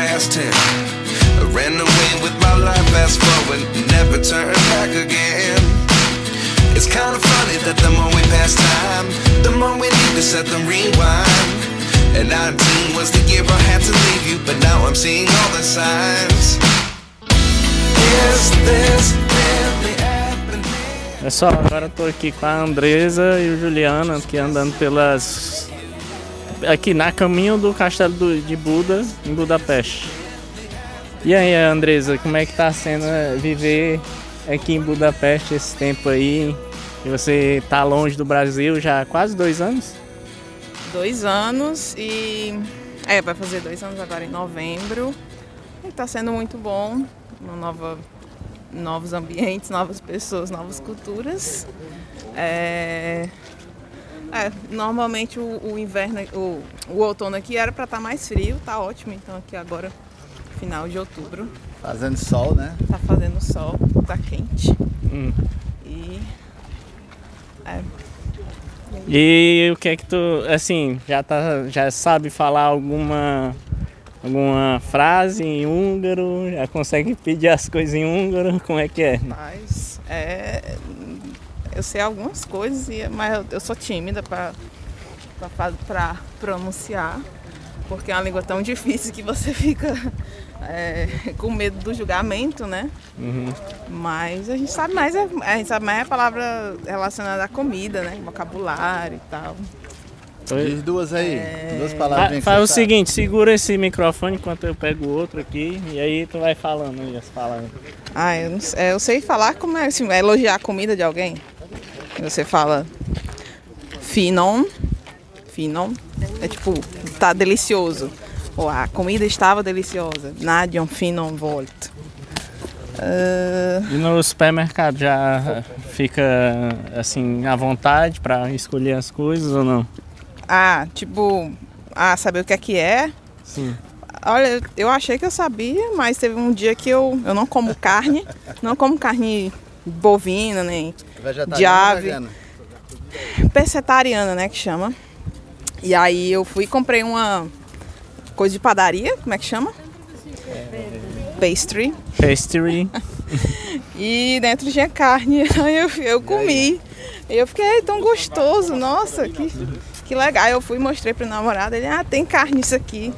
I ran away with my life, fast forward, never turn back again. It's kind of funny that the more we pass time, the more we need to set rewind. And 19 was the year I had to leave you, but now I'm seeing all the signs. Is this really happening? Pessoal, agora eu tô aqui com a Andresa e o Juliano, aqui andando pelas. Aqui na caminho do castelo do- de Buda, em Budapeste. E aí, Andresa, como é que tá sendo eh, viver aqui em Budapeste esse tempo aí? E você tá longe do Brasil já há quase dois anos? Dois anos e. É, vai fazer dois anos agora em novembro. E tá sendo muito bom. Uma nova, novos ambientes, novas pessoas, novas culturas. É, é, normalmente o, o inverno, o, o outono aqui era para estar mais frio, tá ótimo. Então aqui agora, final de outubro, Fazendo sol, né? tá fazendo sol, tá quente. Hum. E. É, E o que é que tu, assim, já tá, já sabe falar alguma alguma frase em húngaro? Já consegue pedir as coisas em húngaro? Como é que é? Mas é, eu sei algumas coisas, mas eu, sou tímida para pronunciar, porque é uma língua tão difícil que você fica é, com medo do julgamento, né? Uhum. Mas a gente sabe mais, a, a gente sabe mais a palavra relacionada à comida, né? Vocabulário e tal. Diz duas aí. É. Duas palavras. Faz o sabe. seguinte, segura esse microfone enquanto eu pego o outro aqui e aí tu vai falando aí as palavras. Ah, eu, não sei, eu sei falar como é, assim, é elogiar a comida de alguém. Você fala finon, finon, é tipo, tá delicioso. Ou a comida estava deliciosa. Nadion finon volt. Ah, E no supermercado já fica assim à vontade pra escolher as coisas ou não? ah, tipo, ah, saber o que é que é? Sim. Olha, eu achei que eu sabia, mas teve um dia que eu, eu não como carne, não como carne bovina, nem de ave. pescetariana, né, que chama. E aí eu fui e comprei uma coisa de padaria, como é que chama? Pastry. Pastry. E dentro tinha carne, aí eu, eu comi. E eu fiquei "Ai, tão gostoso, nossa, que, que legal. Aí eu fui e mostrei pro namorado, ele, ah, tem carne isso aqui.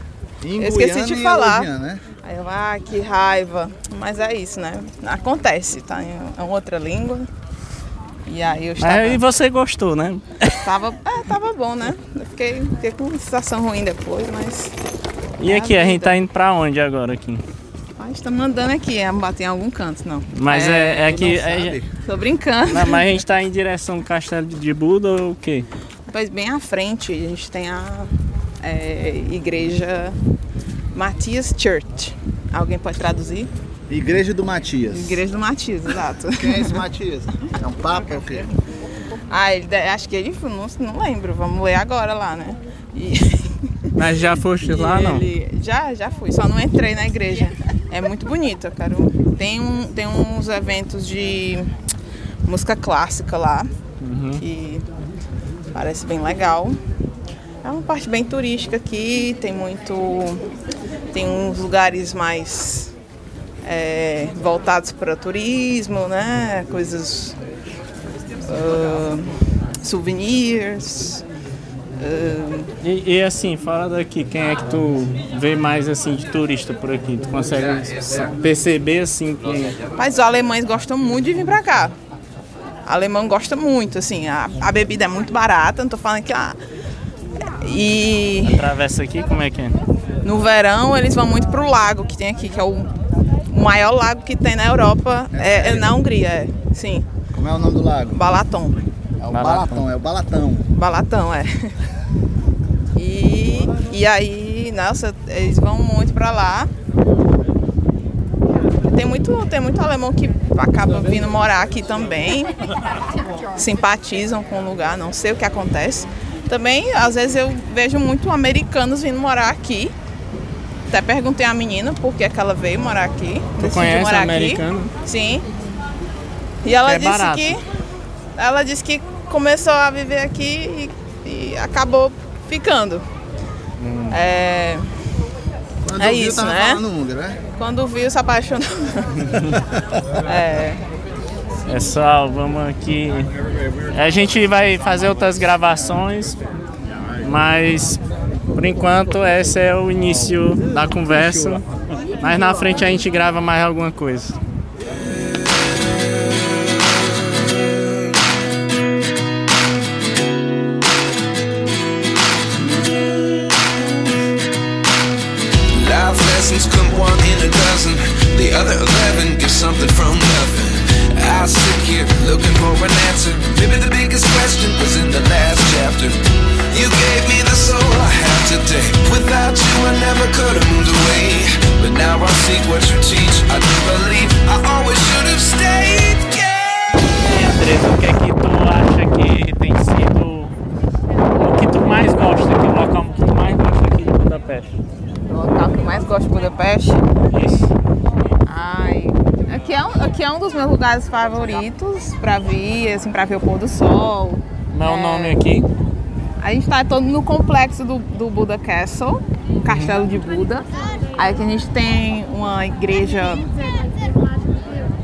Em Eu esqueci Guiana de falar. né? Aí eu, ah, que raiva. Mas é isso, né? Acontece, tá em em outra língua. E aí eu estava... Mas e você gostou, né? Tava, é, tava bom, né? Eu fiquei, fiquei com sensação ruim depois, mas. E É a aqui, a gente vida. tá indo pra onde agora aqui? Mas estamos andando aqui, é bater em algum canto, não. Mas é, é que. Não é- sabe? Tô brincando. Não, mas a gente tá em direção ao castelo de Buda ou o quê? Pois bem à frente, a gente tem a é, igreja Matias Church. Alguém pode traduzir? Igreja do Matias. Igreja do Matias, exato. Quem é esse Matias? É um papa ou o quê? Ah, ele, acho que ele, não, não lembro, vamos ler agora lá, né? E, Mas já foste lá, e não? ele- Já, já fui, só não entrei na igreja. É muito bonito, eu quero. Tem, um, tem uns eventos de música clássica lá, Uhum. que parece bem legal. É uma parte bem turística aqui, tem muito. Tem uns lugares mais é, voltados para turismo, né? Coisas. ah, souvenirs. ah, E, e assim, fora daqui, quem é que tu vê mais assim de turista por aqui? Tu consegue perceber assim que. Mas os alemães gostam muito de vir pra cá. Alemão gosta muito, assim, a, a bebida é muito barata, não tô falando que. Ah, e Atravessa aqui, como é que é? no verão eles vão muito pro lago que tem aqui, que é o maior lago que tem na Europa, é, é na Hungria, é. Sim, Como é o nome do lago? Balaton. É o Balatão. Balatão, é o Balatão. Balatão, é. E, e aí, nossa, eles vão muito pra lá. Tem muito, tem muito alemão que acaba vindo morar aqui também. Simpatizam com o lugar, não sei o que acontece. Também, às vezes, eu vejo muito americanos vindo morar aqui. Até perguntei à menina por que, que ela veio morar aqui. Tu conhece morar americano? Aqui. Sim. E ela É disse barato. que. Ela disse que começou a viver aqui e, e acabou ficando. Hum. É, Quando É viu, isso, tava né? falando húngaro, né? Quando viu, se apaixonou. é. Pessoal, vamos aqui. A gente vai fazer outras gravações, mas por enquanto esse é o início da conversa. Mas na frente a gente grava mais alguma coisa. Lessons come one in a dozen. The other eleven give something from nothing. I sit here looking for an answer. Maybe the biggest question was in the last chapter. You gave me the soul I have today. Without you, I never could have moved away. But now I see what you teach. I do believe I always should have stayed. Yeah. Andresa, o que é que tu acha que tem sido o que tu mais gosta aqui, o local que tu mais gosta aqui de Budapeste? O local que eu mais gosto de Budapeste. Isso. Ai. Aqui é, um, aqui é um dos meus lugares favoritos pra vir, assim, pra ver o pôr do sol. Meu É. nome aqui. A gente tá todo no complexo do, do Buda Castle, o Castelo de Buda. Aí aqui a gente tem uma igreja,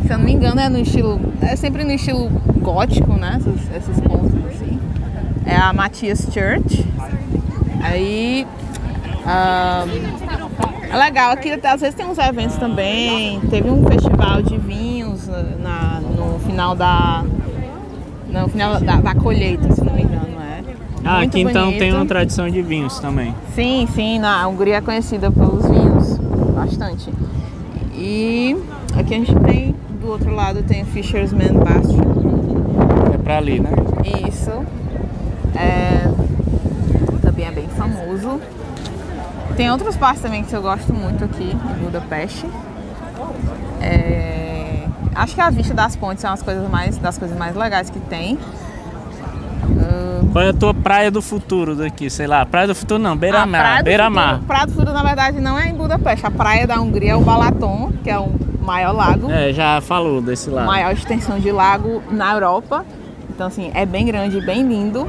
se eu não me engano, é no estilo. É sempre no estilo gótico, né? Esses, esses pontos assim. É a Matthias Church. Aí. ahn, é legal, aqui até às vezes tem uns eventos também. Teve um festival de vinhos na, no final da. No final da, da colheita, se não me engano, é. Ah, Muito aqui então tem uma tradição de vinhos também. Sim, sim, na a Hungria é conhecida pelos vinhos, bastante. E aqui a gente tem, do outro lado tem o Fisherman Bastion. É pra ali, né? Isso. É, também é bem famoso. Tem outras partes também que eu gosto muito aqui em Budapeste. É, acho que a vista das pontes é uma coisas mais, das coisas mais legais que tem. Qual é a tua praia do futuro daqui? Sei lá, praia do futuro não, beira-mar. Praia do Beira-mar. Futuro- Praia do Futuro, na verdade, não é em Budapeste. A praia da Hungria é o Balaton, que é o maior lago. É, já falou desse lado. maior extensão de lago na Europa. Então, assim, é bem grande, bem lindo.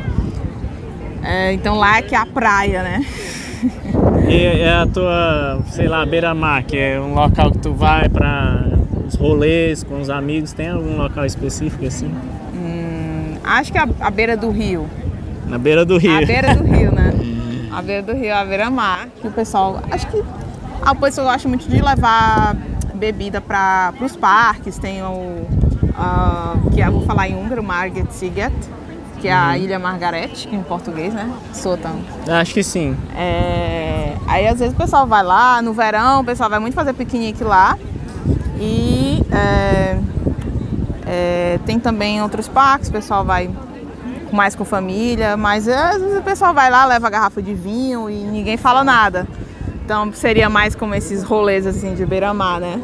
É, então lá é que é a praia, né? E é a tua, sei lá, beira-mar, que é um local que tu vai pra os rolês com os amigos. Tem algum local específico assim? Acho que é a, a beira do rio. Na beira do rio. A beira do rio, né? A beira do rio, a beira-mar. Que o pessoal. Acho que. A pessoa gosta muito de levar bebida para os parques. Tem o. ah, que eu vou falar em húngaro, Margit Siget, que é a Ilha Margarete, em português, né? Sotan. Acho que sim. É, aí às vezes o pessoal vai lá, no verão o pessoal vai muito fazer piquenique lá. E é, é, tem também outros parques, o pessoal vai mais com família, mas é, às vezes o pessoal vai lá, leva a garrafa de vinho e ninguém fala nada. Então seria mais como esses rolês assim de beira-mar, né?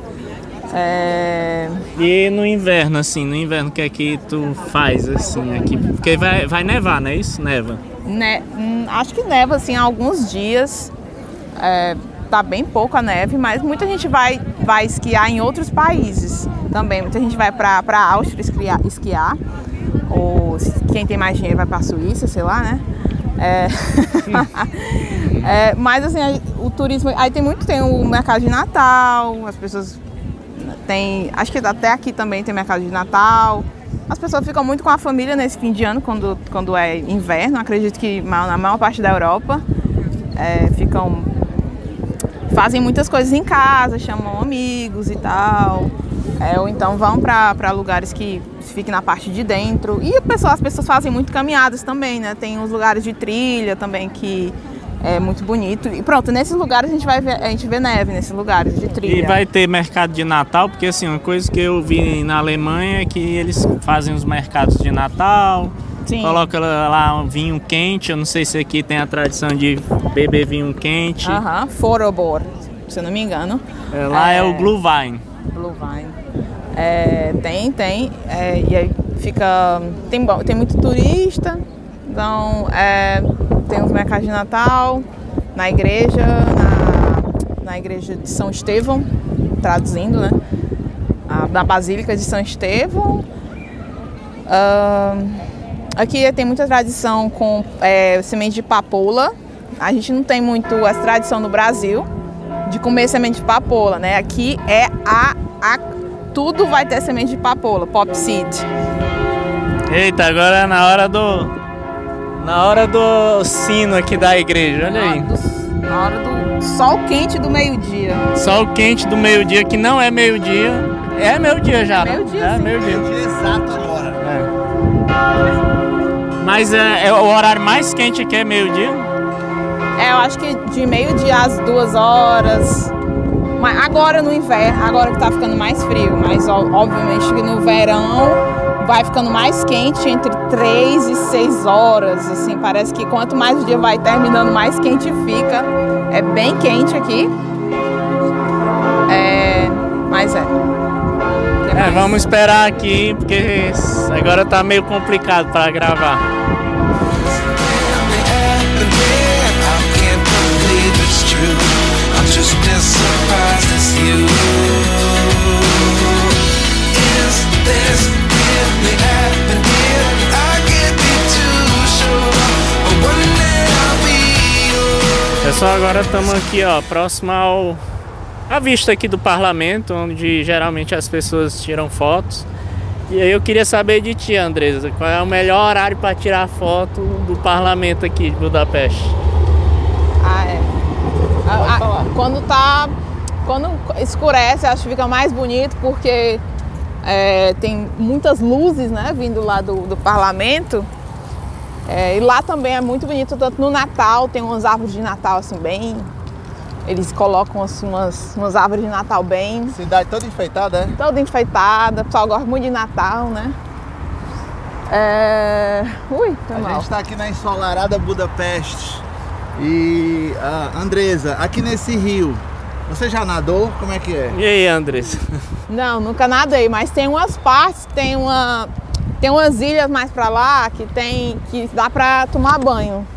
É, E no inverno, assim, no inverno, o que é que tu faz, assim, aqui? Porque vai, vai nevar, não é isso? Neva. Ne- hum, acho que neva assim alguns dias. É, tá bem pouco a neve, mas muita gente vai, vai esquiar em outros países também. Muita gente vai para Áustria esquiar, esquiar. Ou quem tem mais dinheiro vai para Suíça, sei lá, né? É, É, mas assim, o turismo. Aí tem muito, tem o mercado de Natal, as pessoas tem. Acho que até aqui também tem mercado de Natal. As pessoas ficam muito com a família nesse fim de ano, quando, quando é inverno. Acredito que na maior parte da Europa é, ficam. Fazem muitas coisas em casa, chamam amigos e tal. É, ou então vão para lugares que fiquem na parte de dentro. E pessoa- as pessoas fazem muito caminhadas também, né? Tem uns lugares de trilha também que é muito bonito. E pronto, nesses lugares a gente vai ver, a gente vê neve nesses lugares de trilha. E vai ter mercado de Natal, porque assim, uma coisa que eu vi na Alemanha é que eles fazem os mercados de Natal, Sim. coloca lá um vinho quente, eu não sei se aqui tem a tradição de beber vinho quente. Aham, Forobor, se eu não me engano. É, lá é, É. o Glühwein. Blue Vine. É, tem, tem. é, e aí fica. Tem, tem muito turista. Então é, tem os mercados de Natal, na igreja, na, na igreja de São Estevão, traduzindo, né? A- na Basílica de São Estevão. Ahn, aqui tem muita tradição com é, semente de papoula. A gente não tem muito essa tradição no Brasil. de comer semente de papoula, né? Aqui é a, a tudo vai ter semente de papoula, pop seed. Eita, agora é na hora do. Na hora do sino aqui da igreja, olha aí. Na hora do, na hora do sol quente do meio-dia. Sol quente do meio-dia, que não é meio-dia. É meio-dia já. né? Meio-dia, É meio-dia. Dia exato agora. Mas é, é o horário mais quente aqui é meio-dia. É, eu acho que de meio-dia às duas horas. Mas agora no inverno, agora que tá ficando mais frio, mas ó, obviamente que no verão vai ficando mais quente entre 3 e 6 horas. Assim, parece que quanto mais o dia vai terminando, mais quente fica. É bem quente aqui. É, mas é. É, vamos esperar aqui, porque agora tá meio complicado pra gravar. Pessoal, agora estamos aqui, ó, próximo ao a vista aqui do parlamento, onde geralmente as pessoas tiram fotos. E aí eu queria saber de ti, Andresa, qual é o melhor horário para tirar foto do parlamento aqui de Budapeste? Ah, é. A- a- quando tá. Quando escurece, acho que fica mais bonito porque é, tem muitas luzes, né, vindo lá do, do parlamento. É, e lá também é muito bonito, tanto no Natal, tem umas árvores de Natal assim bem. Eles colocam assim, umas, umas árvores de Natal bem Cidade toda enfeitada, é? toda enfeitada, o pessoal gosta muito de Natal, né? É... Ui, foi A mal. gente está aqui na ensolarada Budapeste. E, ah, Andresa, aqui nesse rio, você já nadou? Como é que é? E aí, Andresa? Não, nunca nadei, mas tem umas partes, tem uma tem umas ilhas mais pra lá que tem que dá pra tomar banho.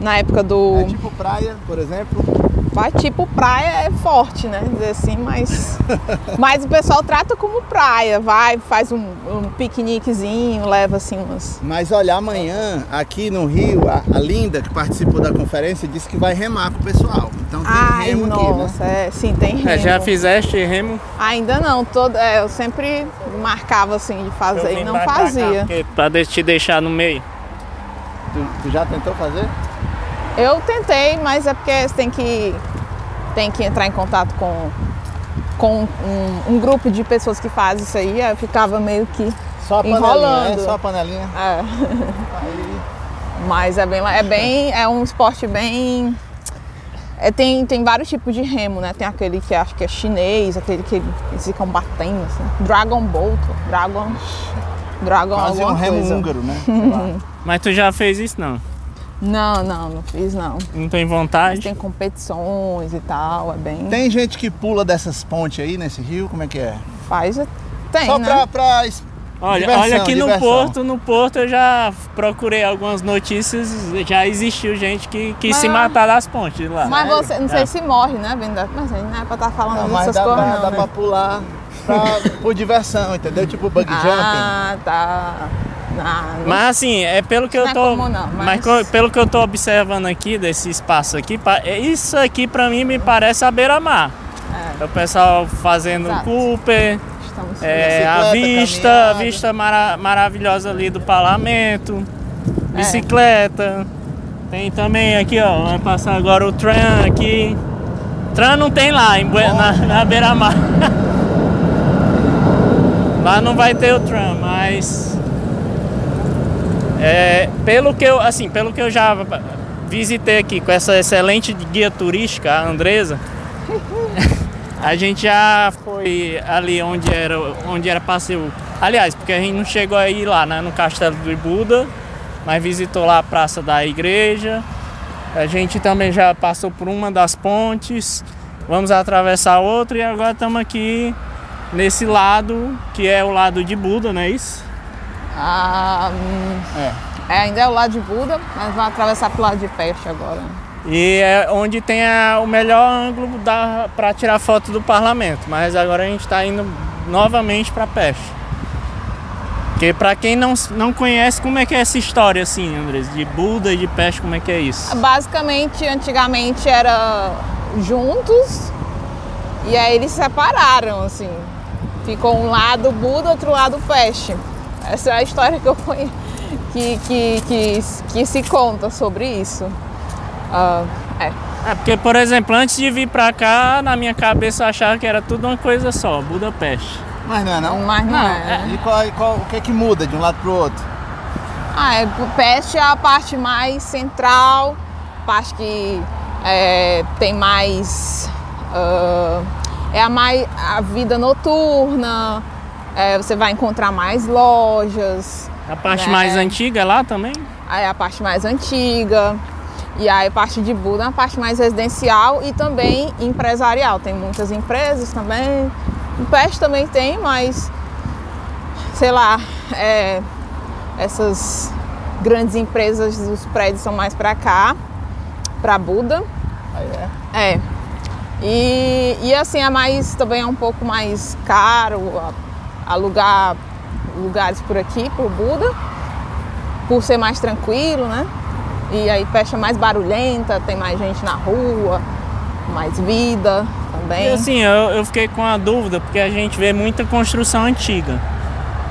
Na época do É tipo praia, por exemplo? Vai tipo praia é forte, né? Dizer assim, mas mas o pessoal trata como praia, vai, faz um, um piqueniquezinho, leva assim umas Mas olha, amanhã, aqui no Rio, a, a Linda, que participou da conferência, disse que vai remar com o pessoal. Então tem Ai, remo aqui, né? nossa, é, sim, tem remo. É, já fizeste remo? Ainda não, todo, é, eu sempre marcava assim de fazer Eu e não cá, fazia. porque- Pra te deixar no meio. Tu, tu já tentou fazer? Eu tentei, mas é porque você tem que, tem que entrar em contato com, com um, um grupo de pessoas que faz isso aí. Eu ficava meio que. Só a panelinha, Enrolando. é? Só a panelinha. é. Mas é bem, é bem. É um esporte bem. é, tem, tem vários tipos de remo, né? Tem aquele que acho que é chinês, aquele que eles ficam batendo, assim. Dragon Boat, Dragon. Dragon quase um remo coisa. húngaro, né? Sei lá. Mas tu já fez isso não? Não, não, não fiz não. Não tem Mas vontade? tem competições e tal, é bem. Tem gente que pula dessas pontes aí nesse rio, como é que é? Faz, tem, Só né? pra, pra Olha, Diversão, olha aqui no diversão. Porto, no Porto eu já procurei algumas notícias, já existiu gente que quis Mas- se matar das pontes lá. Mas Sério? você, não sei É. se morre, né, Venda? Mas aí não é pra estar falando Não, mas dessas dá, coisas, pra, não, dá né? pra pular pra, por diversão, entendeu? Tipo bug jumping. Ah, tá. Ah, Mas assim, é pelo que eu é tô. comum, não, mas... mas- pelo que eu tô observando aqui desse espaço aqui, é- isso aqui pra mim me parece a beira-mar. É. O pessoal fazendo Exato. Cooper, é, a vista, a caminhada. vista mara- maravilhosa ali do parlamento, É. bicicleta. Tem também aqui, ó, vai passar agora o tram aqui. Tram não tem lá, em na, na beira-mar. lá não vai ter o tram, mas é, pelo que eu, assim, pelo que eu já visitei aqui com essa excelente guia turística, a Andresa, a gente já foi ali onde era, onde era passeio. Aliás, porque a gente não chegou a ir lá, né, no Castelo do Buda, mas visitou lá a Praça da Igreja. A gente também já passou por uma das pontes. Vamos atravessar outra e agora estamos aqui nesse lado, que é o lado de Buda, não é isso? Ah, É. é, ainda é o lado de Buda, mas vai atravessar pro lado de Peste agora. E é onde tem a- o melhor ângulo para tirar foto do parlamento. Mas agora a gente está indo novamente para Peste. Porque para quem não, não conhece, como é que é essa história assim, Andres? De Buda e de Peste, como é que é isso? Basicamente, antigamente era juntos E aí eles se separaram, assim. Ficou um lado Buda, outro lado peste. Essa é a história que eu conheço, que, que, que, que se conta sobre isso. Ah, é. É, porque, por exemplo, antes de vir pra cá, na minha cabeça eu achava que era tudo uma coisa só, Budapeste. Mas não é não? Mas não, Não, é. né? E qual, e qual- o que é que muda de um lado pro outro? Ah, é, Peste é a parte mais central, parte que é, tem mais. ah, é a, mais, a vida noturna, é, você vai encontrar mais lojas, A parte É. mais antiga é lá também? aí é a parte mais antiga, e aí a parte de Buda é a parte mais residencial e também empresarial. Tem muitas empresas também. Em Peste também tem, mas sei lá, é, essas grandes empresas, os prédios são mais para cá, para Buda. Aí é. É. E, e assim, é mais, também é um pouco mais caro alugar lugares por aqui, por Buda, por ser mais tranquilo, né? E aí é mais barulhenta, tem mais gente na rua, mais vida também. E assim, eu, eu fiquei com a dúvida, porque a gente vê muita construção antiga.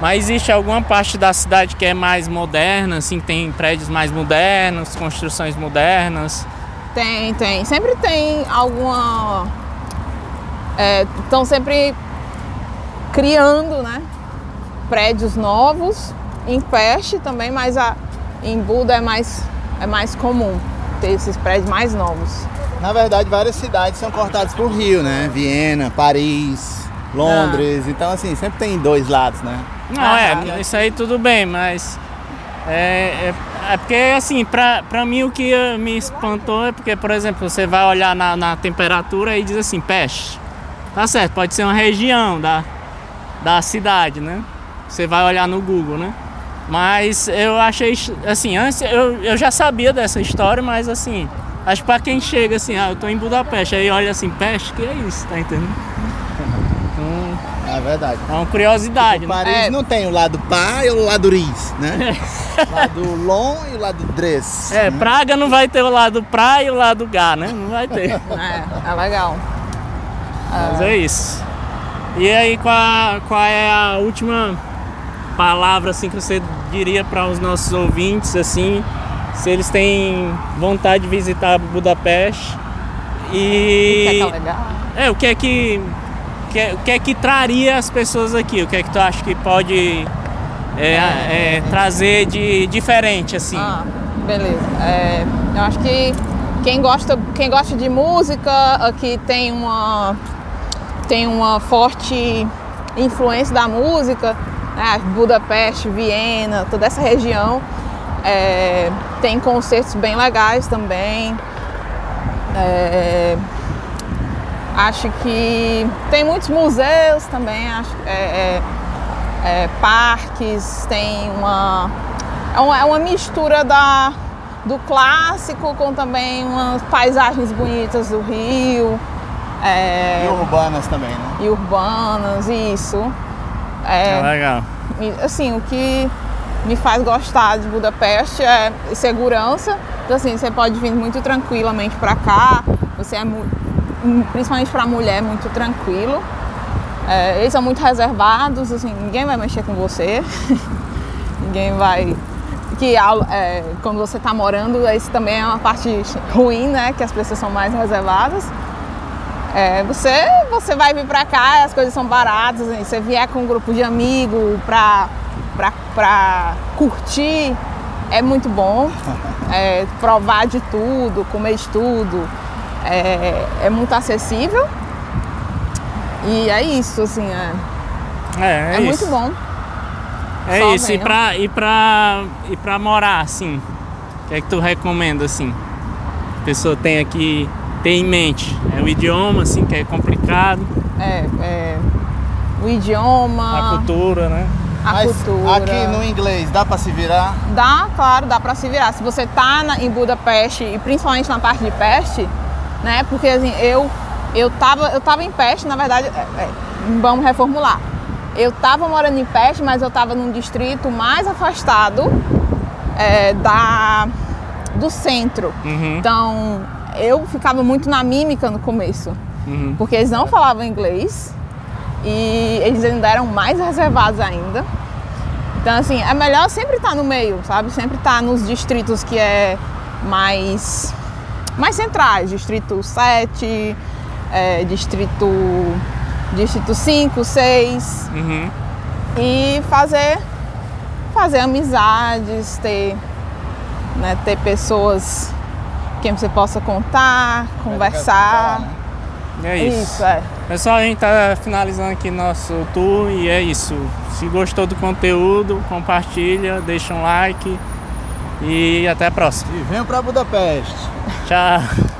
Mas existe alguma parte da cidade que é mais moderna, assim, tem prédios mais modernos, construções modernas? Tem, tem. Sempre tem alguma. Estão sempre criando, né? Prédios novos. Em Peste também, mas a, em Buda é mais, é mais comum ter esses prédios mais novos. Na verdade, várias cidades são cortadas por rio, né? Viena, Paris, Londres. Então, assim, sempre tem dois lados, né? Não, Ah, é, isso aí tudo bem, mas. É, é, é porque, assim, pra, pra mim o que me espantou é porque, por exemplo, você vai olhar na, na temperatura e diz assim, peste. Tá certo, pode ser uma região da, da cidade, né? Você vai olhar no Google, né? Mas eu achei, assim, antes eu, eu já sabia dessa história, mas assim, acho que pra quem chega assim, ah, eu tô em Budapeste, aí olha assim, peste, que é isso, tá entendendo? Então, É verdade. é uma curiosidade, né? Paris É. não tem o lado pá e o lado ris, né? o lado long e o lado dress. É, né? Praga não vai ter o lado pra e o lado gá, né? Não vai ter. É, é legal. Mas é isso. E aí, qual, qual é a última palavra assim que você diria para os nossos ouvintes assim, se eles têm vontade de visitar Budapeste e Que é legal. é o que é que, que é- o que é que traria as pessoas aqui? O que é que tu acha que pode é, é, trazer de diferente assim? Ah, beleza. É, eu acho que quem gosta, quem gosta de música aqui tem uma tem uma forte influência da música, né? Budapeste, Viena, toda essa região. É, tem concertos bem legais também. É, acho que tem muitos museus também, acho, é, é, é, parques, tem uma é uma, é uma mistura da, do clássico com também umas paisagens bonitas do Rio é, E urbanas também, né? e urbanas, isso. É É, legal. assim, o que me faz gostar de Budapeste é segurança. Então, assim, você pode vir muito tranquilamente para cá. Você é mu- principalmente para mulher muito tranquilo. É, eles são muito reservados, assim, ninguém vai mexer com você. ninguém vai que é, quando você está morando, isso também é uma parte ruim, né? Que as pessoas são mais reservadas. É, você, você vai vir pra cá, as coisas são baratas, assim, você vier com um grupo de amigos pra, pra, pra curtir, é muito bom. É, provar de tudo, comer de tudo, é, é muito acessível. E é isso, assim, é, É, é, é isso. muito bom. É Só isso, e pra, e, pra, e pra morar, assim, o que é que tu recomenda, assim? A pessoa tem aqui, tem em mente, é o idioma, assim, que é complicado, É, é, o idioma, a cultura, né? a Mas cultura. aqui no inglês dá pra se virar? Dá, claro, dá pra se virar. Se você tá na- em Budapeste e principalmente na parte de Peste, né? Porque assim, eu eu tava, eu tava em Peste, na verdade, é, é, vamos reformular. Eu tava morando em Peste, mas eu tava num distrito mais afastado é, da do centro. Uhum. Então, eu ficava muito na mímica no começo. Uhum. porque eles não falavam inglês e eles ainda eram mais reservados ainda. Então, assim, é melhor sempre estar no meio, sabe? Sempre estar nos distritos que é mais, mais centrais, distrito 7, é, distrito, distrito 5, 6, Uhum. e fazer, fazer amizades, ter, né, ter pessoas quem você possa contar, conversar. É isso. Isso, é. Pessoal, a gente tá finalizando aqui nosso tour e é isso. Se gostou do conteúdo, compartilha, deixa um like e até a próxima. E venham pra Budapeste. Tchau.